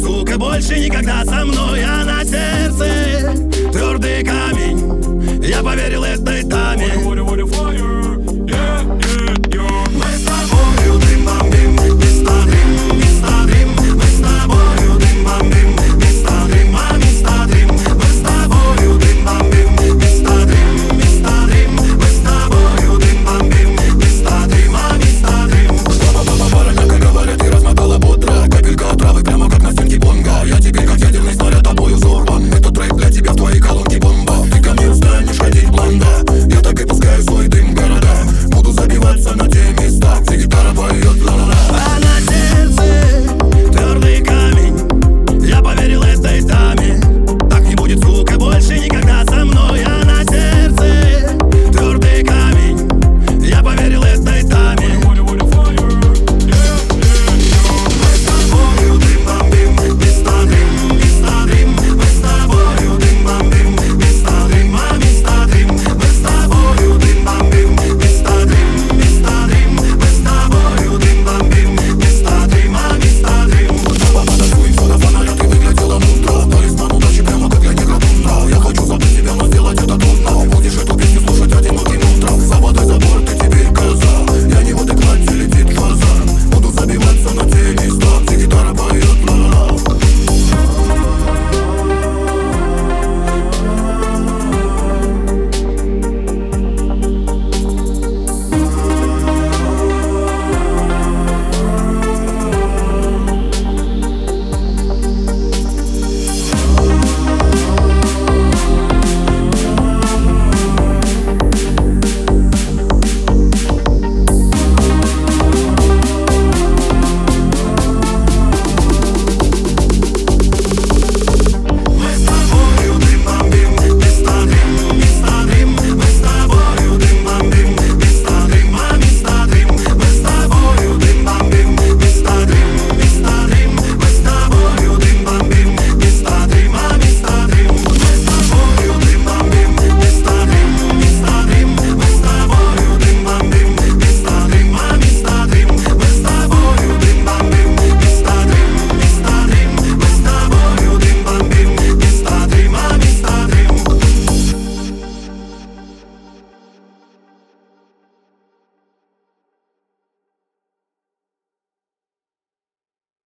Сука, больше никогда со мной А на сердце твердый камень. Я поверил этой даме.